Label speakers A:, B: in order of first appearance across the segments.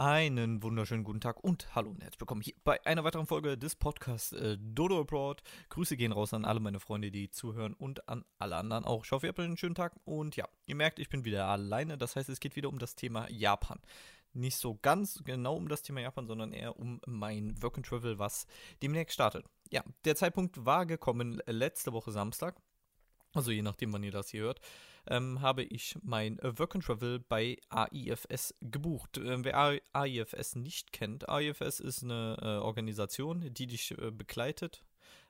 A: Einen wunderschönen guten Tag und hallo und herzlich willkommen hier bei einer weiteren Folge des Podcasts äh, Dodo Abroad. Grüße gehen raus an alle meine Freunde, die zuhören und an alle anderen auch. Ich hoffe, ihr habt einen schönen Tag und ja, ihr merkt, ich bin wieder alleine. Das heißt, es geht wieder um das Thema Japan. Nicht so ganz genau um das Thema Japan, sondern eher um mein Work and Travel, was demnächst startet. Ja, der Zeitpunkt war gekommen letzte Woche Samstag also je nachdem, wann ihr das hier hört, ähm, habe ich mein äh, Work and Travel bei AIFS gebucht. Ähm, wer AIFS nicht kennt, AIFS ist eine äh, Organisation, die dich äh, begleitet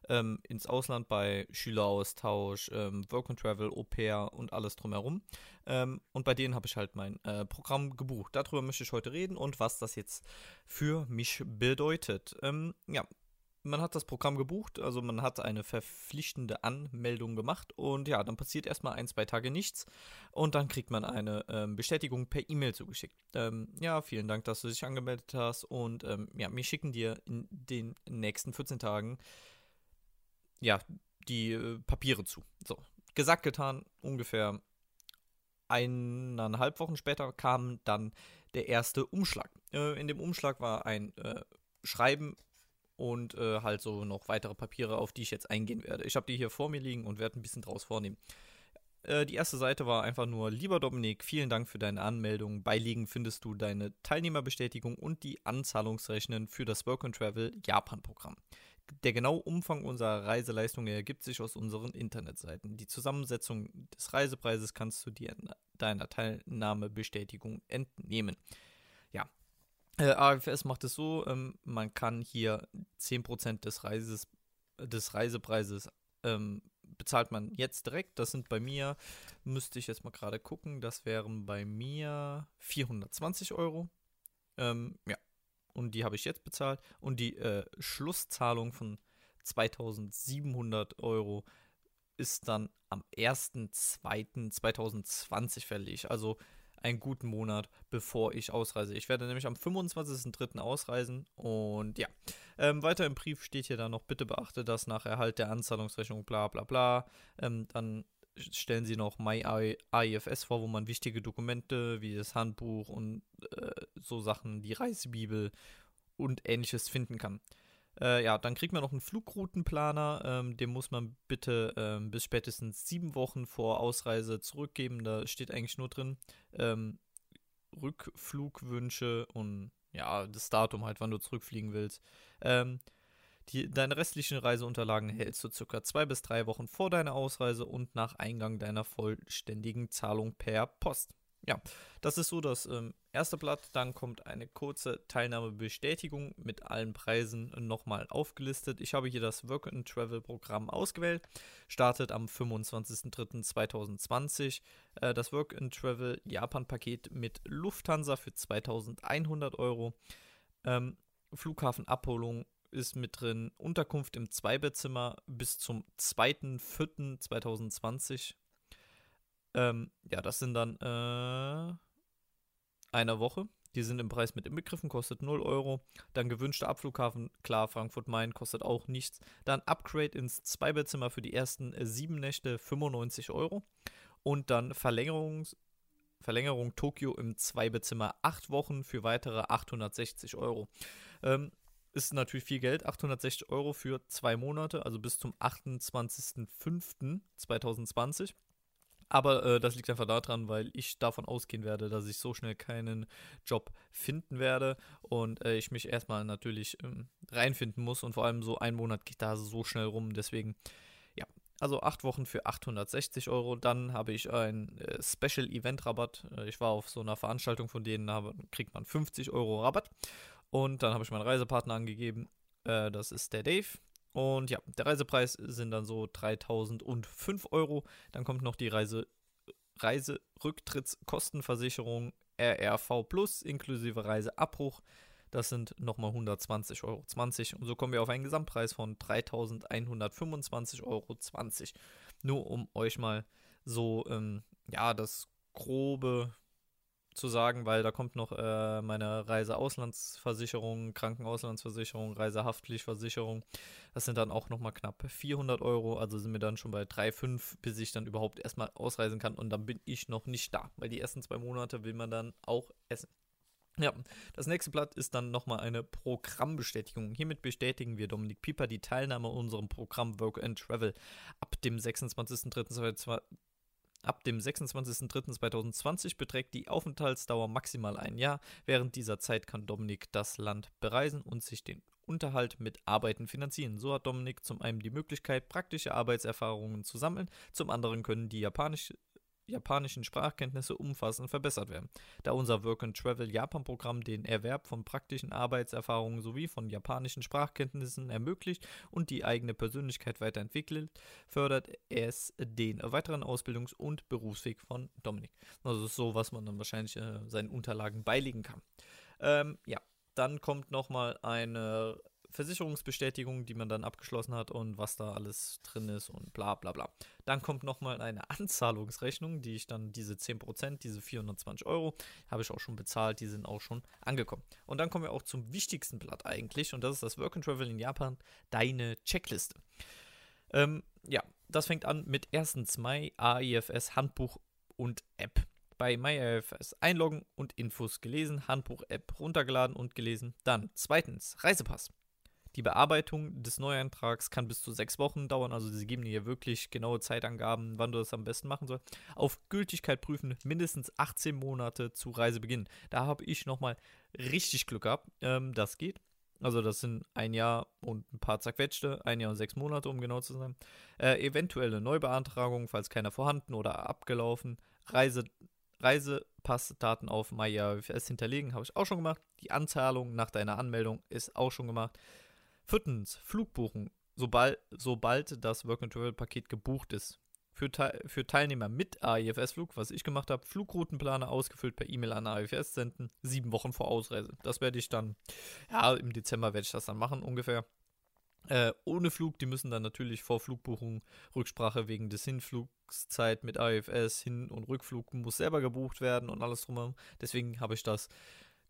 A: ähm, ins Ausland bei Schüleraustausch, ähm, Work and Travel, Au pair und alles drumherum. Ähm, und bei denen habe ich halt mein äh, Programm gebucht. Darüber möchte ich heute reden und was das jetzt für mich bedeutet. Ähm, ja, man hat das Programm gebucht, also man hat eine verpflichtende Anmeldung gemacht und ja, dann passiert erstmal ein, zwei Tage nichts und dann kriegt man eine ähm, Bestätigung per E-Mail zugeschickt. Ähm, ja, vielen Dank, dass du dich angemeldet hast und ähm, ja, wir schicken dir in den nächsten 14 Tagen ja, die äh, Papiere zu. So, gesagt, getan, ungefähr eineinhalb Wochen später kam dann der erste Umschlag. Äh, in dem Umschlag war ein äh, Schreiben und äh, halt so noch weitere Papiere, auf die ich jetzt eingehen werde. Ich habe die hier vor mir liegen und werde ein bisschen draus vornehmen. Äh, die erste Seite war einfach nur, lieber Dominik, vielen Dank für deine Anmeldung. Beiliegen findest du deine Teilnehmerbestätigung und die Anzahlungsrechnen für das Work and Travel Japan-Programm. Der genaue Umfang unserer Reiseleistung ergibt sich aus unseren Internetseiten. Die Zusammensetzung des Reisepreises kannst du dir deiner Teilnahmebestätigung entnehmen. Äh, AFS macht es so, ähm, man kann hier 10% des, Reises, des Reisepreises ähm, bezahlt man jetzt direkt. Das sind bei mir, müsste ich jetzt mal gerade gucken, das wären bei mir 420 Euro. Ähm, ja, und die habe ich jetzt bezahlt. Und die äh, Schlusszahlung von 2700 Euro ist dann am 1.2.2020 fällig. Also einen guten Monat, bevor ich ausreise. Ich werde nämlich am 25.03. ausreisen und ja. Ähm, weiter im Brief steht hier dann noch, bitte beachte das nach Erhalt der Anzahlungsrechnung, bla bla bla. Ähm, dann stellen sie noch MyAIFS vor, wo man wichtige Dokumente wie das Handbuch und äh, so Sachen, die Reisebibel und ähnliches finden kann. Äh, ja, dann kriegt man noch einen Flugroutenplaner. Ähm, den muss man bitte ähm, bis spätestens sieben Wochen vor Ausreise zurückgeben. Da steht eigentlich nur drin ähm, Rückflugwünsche und ja, das Datum halt, wann du zurückfliegen willst. Ähm, die, deine restlichen Reiseunterlagen hältst du circa zwei bis drei Wochen vor deiner Ausreise und nach Eingang deiner vollständigen Zahlung per Post ja, das ist so das ähm, erste Blatt. Dann kommt eine kurze Teilnahmebestätigung mit allen Preisen nochmal aufgelistet. Ich habe hier das Work and Travel Programm ausgewählt. Startet am 25.03.2020. Äh, das Work and Travel Japan Paket mit Lufthansa für 2100 Euro. Ähm, Flughafenabholung ist mit drin. Unterkunft im Zweibettzimmer bis zum 2.04.2020 ähm, ja, das sind dann äh, eine Woche. Die sind im Preis mit inbegriffen, kostet 0 Euro. Dann gewünschter Abflughafen, klar, Frankfurt-Main kostet auch nichts. Dann Upgrade ins Zweibettzimmer für die ersten äh, sieben Nächte 95 Euro. Und dann Verlängerungs Verlängerung Tokio im Zweibettzimmer 8 Wochen für weitere 860 Euro. Ähm, ist natürlich viel Geld, 860 Euro für zwei Monate, also bis zum 28.05.2020. Aber äh, das liegt einfach daran, weil ich davon ausgehen werde, dass ich so schnell keinen Job finden werde und äh, ich mich erstmal natürlich ähm, reinfinden muss und vor allem so ein Monat geht da so schnell rum. Deswegen, ja, also acht Wochen für 860 Euro. Dann habe ich einen äh, Special Event Rabatt. Äh, ich war auf so einer Veranstaltung von denen, da kriegt man 50 Euro Rabatt. Und dann habe ich meinen Reisepartner angegeben. Äh, das ist der Dave. Und ja, der Reisepreis sind dann so 3005 Euro. Dann kommt noch die Reise, Reiserücktrittskostenversicherung RRV Plus inklusive Reiseabbruch. Das sind nochmal 120,20 Euro. Und so kommen wir auf einen Gesamtpreis von 3.125,20 Euro. Nur um euch mal so, ähm, ja, das grobe zu sagen, weil da kommt noch äh, meine Reiseauslandsversicherung, Krankenauslandsversicherung, Reisehaftpflichtversicherung. Das sind dann auch nochmal knapp 400 Euro. Also sind wir dann schon bei 3,5, bis ich dann überhaupt erstmal ausreisen kann. Und dann bin ich noch nicht da, weil die ersten zwei Monate will man dann auch essen. Ja, das nächste Blatt ist dann nochmal eine Programmbestätigung. Hiermit bestätigen wir Dominik Pieper die Teilnahme an unserem Programm Work and Travel ab dem 26.03.2020. Ab dem 26.03.2020 beträgt die Aufenthaltsdauer maximal ein Jahr. Während dieser Zeit kann Dominik das Land bereisen und sich den Unterhalt mit Arbeiten finanzieren. So hat Dominik zum einen die Möglichkeit, praktische Arbeitserfahrungen zu sammeln, zum anderen können die japanische japanischen Sprachkenntnisse umfassend verbessert werden, da unser Work and Travel Japan-Programm den Erwerb von praktischen Arbeitserfahrungen sowie von japanischen Sprachkenntnissen ermöglicht und die eigene Persönlichkeit weiterentwickelt, fördert es den weiteren Ausbildungs- und Berufsweg von Dominik. Also das ist so, was man dann wahrscheinlich äh, seinen Unterlagen beilegen kann. Ähm, ja, dann kommt nochmal eine Versicherungsbestätigung, die man dann abgeschlossen hat und was da alles drin ist und bla bla bla. Dann kommt nochmal eine Anzahlungsrechnung, die ich dann diese 10%, diese 420 Euro, habe ich auch schon bezahlt, die sind auch schon angekommen. Und dann kommen wir auch zum wichtigsten Blatt eigentlich und das ist das Work and Travel in Japan, deine Checkliste. Ähm, ja, das fängt an mit erstens Mai, AIFS Handbuch und App bei MyIFS einloggen und Infos gelesen, Handbuch-App runtergeladen und gelesen. Dann zweitens Reisepass. Die Bearbeitung des Neuantrags kann bis zu sechs Wochen dauern, also sie geben dir wirklich genaue Zeitangaben, wann du das am besten machen sollst. Auf Gültigkeit prüfen mindestens 18 Monate zu Reisebeginn. Da habe ich nochmal richtig Glück gehabt. Ähm, das geht. Also das sind ein Jahr und ein paar zerquetschte, ein Jahr und sechs Monate, um genau zu sein. Äh, eventuelle Neubeantragung, falls keiner vorhanden oder abgelaufen. Reise, Reisepassdaten auf MyJFS hinterlegen, habe ich auch schon gemacht. Die Anzahlung nach deiner Anmeldung ist auch schon gemacht. Viertens, Flugbuchen, sobald, sobald das Work-and-Travel-Paket gebucht ist. Für, für, Teilnehmer mit AIFS-Flug, was ich gemacht habe, Flugroutenplaner ausgefüllt per E-Mail an AIFS senden, sieben Wochen vor Ausreise. Das werde ich dann, ja, im Dezember werde ich das dann machen ungefähr. Äh, ohne Flug, die müssen dann natürlich vor Flugbuchung Rücksprache wegen des Hinflugszeit mit AIFS, Hin- und Rückflug muss selber gebucht werden und alles drumherum. Deswegen habe ich das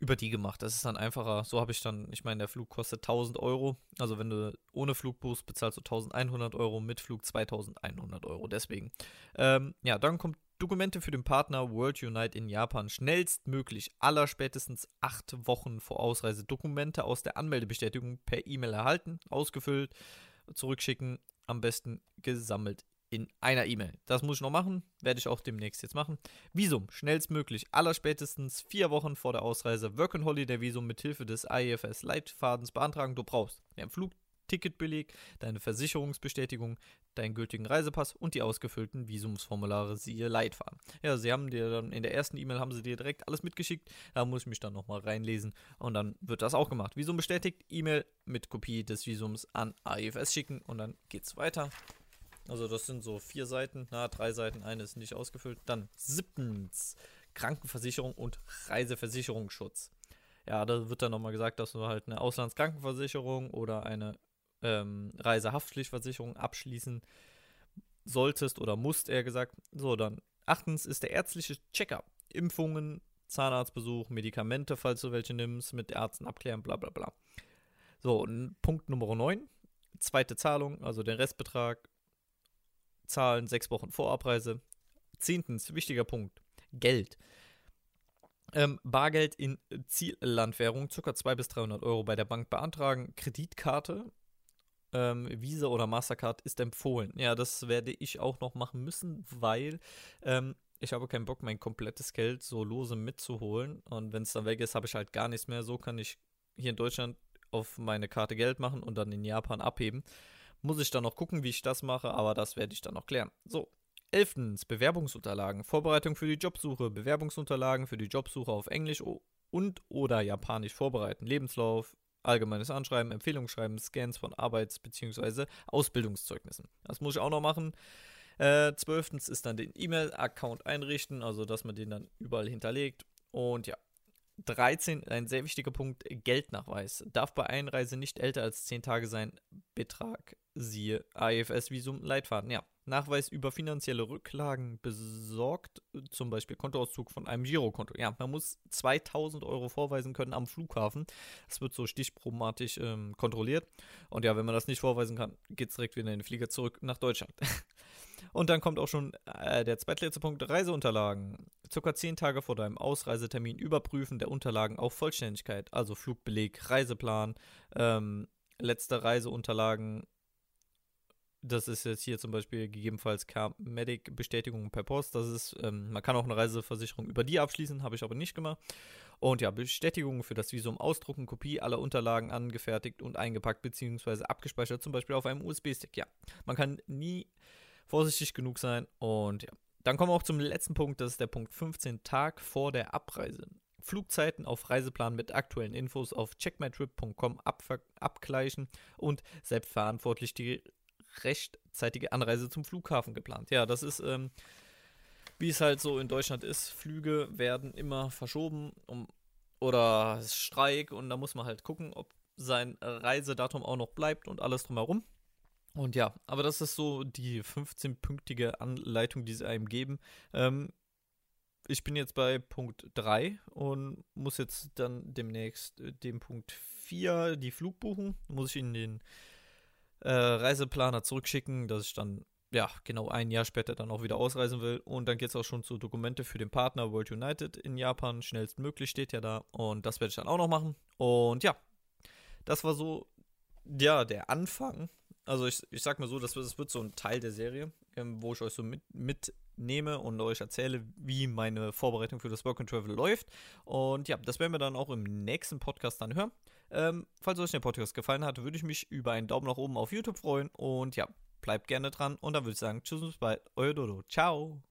A: über die gemacht. Das ist dann einfacher. So habe ich dann, ich meine, der Flug kostet 1000 Euro. Also wenn du ohne Flug buchst, bezahlst du 1100 Euro, mit Flug 2100 Euro. Deswegen. Ähm, ja, dann kommt Dokumente für den Partner World Unite in Japan schnellstmöglich, aller spätestens acht Wochen vor Ausreise, Dokumente aus der Anmeldebestätigung per E-Mail erhalten, ausgefüllt, zurückschicken, am besten gesammelt in einer E-Mail. Das muss ich noch machen, werde ich auch demnächst jetzt machen. Visum, schnellstmöglich, allerspätestens vier Wochen vor der Ausreise, Work and Holiday Visum mit Hilfe des IFS Leitfadens beantragen. Du brauchst den Flugticketbeleg, deine Versicherungsbestätigung, deinen gültigen Reisepass und die ausgefüllten Visumsformulare, siehe Leitfaden. Ja, sie haben dir dann in der ersten E-Mail haben sie dir direkt alles mitgeschickt. Da muss ich mich dann nochmal reinlesen und dann wird das auch gemacht. Visum bestätigt, E-Mail mit Kopie des Visums an AIFS schicken und dann geht's weiter. Also das sind so vier Seiten, na, drei Seiten, eine ist nicht ausgefüllt. Dann siebtens, Krankenversicherung und Reiseversicherungsschutz. Ja, da wird dann nochmal gesagt, dass du halt eine Auslandskrankenversicherung oder eine ähm, Reisehaftpflichtversicherung abschließen solltest oder musst, eher gesagt. So, dann achtens ist der ärztliche Checkup. Impfungen, Zahnarztbesuch, Medikamente, falls du welche nimmst, mit Ärzten abklären, bla bla bla. So, Punkt Nummer 9, zweite Zahlung, also den Restbetrag zahlen sechs Wochen vor Abreise. Zehntens, wichtiger Punkt, Geld. Ähm, Bargeld in Ziellandwährung, ca. 200 bis 300 Euro bei der Bank beantragen. Kreditkarte, ähm, Visa oder Mastercard ist empfohlen. Ja, das werde ich auch noch machen müssen, weil ähm, ich habe keinen Bock, mein komplettes Geld so lose mitzuholen. Und wenn es dann weg ist, habe ich halt gar nichts mehr. So kann ich hier in Deutschland auf meine Karte Geld machen und dann in Japan abheben. Muss ich dann noch gucken, wie ich das mache, aber das werde ich dann noch klären. So. Elftens, Bewerbungsunterlagen. Vorbereitung für die Jobsuche. Bewerbungsunterlagen für die Jobsuche auf Englisch und oder Japanisch vorbereiten. Lebenslauf, allgemeines Anschreiben, Empfehlungsschreiben, Scans von Arbeits- bzw. Ausbildungszeugnissen. Das muss ich auch noch machen. Äh, zwölftens ist dann den E-Mail-Account einrichten, also dass man den dann überall hinterlegt. Und ja, 13, ein sehr wichtiger Punkt, Geldnachweis. Darf bei Einreise nicht älter als 10 Tage sein. Betrag, siehe AFS-Visum, Leitfaden. Ja, Nachweis über finanzielle Rücklagen besorgt, zum Beispiel Kontoauszug von einem Girokonto. Ja, man muss 2000 Euro vorweisen können am Flughafen. Das wird so stichproblematisch ähm, kontrolliert. Und ja, wenn man das nicht vorweisen kann, geht es direkt wieder in den Flieger zurück nach Deutschland. Und dann kommt auch schon äh, der zweitletzte Punkt, Reiseunterlagen. Circa zehn Tage vor deinem Ausreisetermin überprüfen der Unterlagen auf Vollständigkeit, also Flugbeleg, Reiseplan, ähm, letzte Reiseunterlagen. Das ist jetzt hier zum Beispiel gegebenenfalls Car-Medic-Bestätigung per Post. Das ist, ähm, man kann auch eine Reiseversicherung über die abschließen, habe ich aber nicht gemacht. Und ja, Bestätigungen für das Visum ausdrucken, Kopie aller Unterlagen angefertigt und eingepackt bzw. abgespeichert, zum Beispiel auf einem USB-Stick. Ja, man kann nie vorsichtig genug sein. Und ja, dann kommen wir auch zum letzten Punkt, das ist der Punkt 15, Tag vor der Abreise. Flugzeiten auf Reiseplan mit aktuellen Infos auf checkmytrip.com abgleichen und selbstverantwortlich die rechtzeitige Anreise zum Flughafen geplant. Ja, das ist, ähm, wie es halt so in Deutschland ist. Flüge werden immer verschoben um, oder Streik und da muss man halt gucken, ob sein Reisedatum auch noch bleibt und alles drumherum. Und ja, aber das ist so die 15-pünktige Anleitung, die sie einem geben. Ähm, ich bin jetzt bei Punkt 3 und muss jetzt dann demnächst äh, dem Punkt 4 die Flugbuchung, muss ich in den äh, Reiseplaner zurückschicken, dass ich dann ja genau ein Jahr später dann auch wieder ausreisen will. Und dann geht es auch schon zu Dokumente für den Partner World United in Japan. Schnellstmöglich steht ja da. Und das werde ich dann auch noch machen. Und ja, das war so ja der Anfang also ich, ich sag mal so, das, das wird so ein Teil der Serie, ähm, wo ich euch so mit, mitnehme und euch erzähle, wie meine Vorbereitung für das Work and Travel läuft. Und ja, das werden wir dann auch im nächsten Podcast dann hören. Ähm, falls euch der Podcast gefallen hat, würde ich mich über einen Daumen nach oben auf YouTube freuen. Und ja, bleibt gerne dran. Und dann würde ich sagen, tschüss und bis bald. Euer Dodo. Ciao.